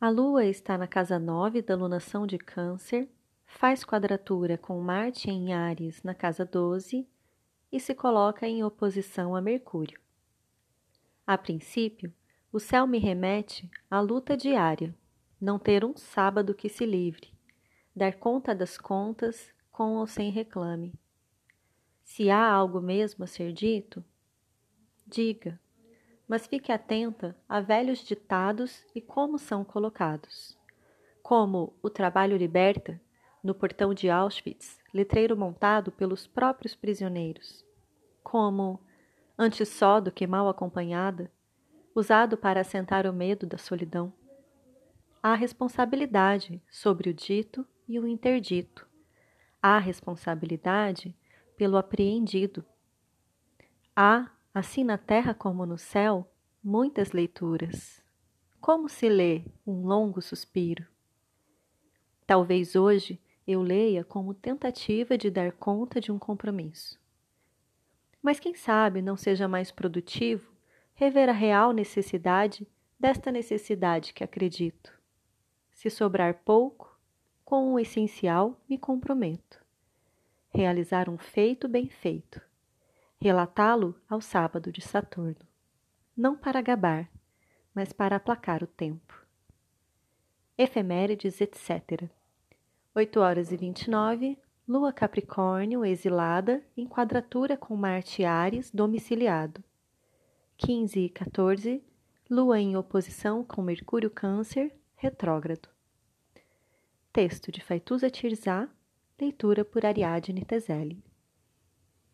A Lua está na casa 9 da lunação de Câncer, faz quadratura com Marte em Ares na casa 12 e se coloca em oposição a Mercúrio. A princípio, o céu me remete à luta diária, não ter um sábado que se livre, dar conta das contas com ou sem reclame. Se há algo mesmo a ser dito, diga mas fique atenta a velhos ditados e como são colocados. Como o trabalho liberta, no portão de Auschwitz, letreiro montado pelos próprios prisioneiros. Como antes só do que mal acompanhada, usado para assentar o medo da solidão. Há responsabilidade sobre o dito e o interdito. Há responsabilidade pelo apreendido. Há assim na terra como no céu, muitas leituras. Como se lê um longo suspiro? Talvez hoje eu leia como tentativa de dar conta de um compromisso. Mas quem sabe não seja mais produtivo rever a real necessidade desta necessidade que acredito. Se sobrar pouco, com o essencial me comprometo. Realizar um feito bem feito relatá-lo ao sábado de Saturno, não para gabar, mas para aplacar o tempo. Efemérides, etc. 8 horas e 29, Lua Capricórnio exilada em quadratura com Marte Ares domiciliado. 15 e 14, Lua em oposição com Mercúrio Câncer retrógrado. Texto de Faituza Tirzá, leitura por Ariadne Tezelli.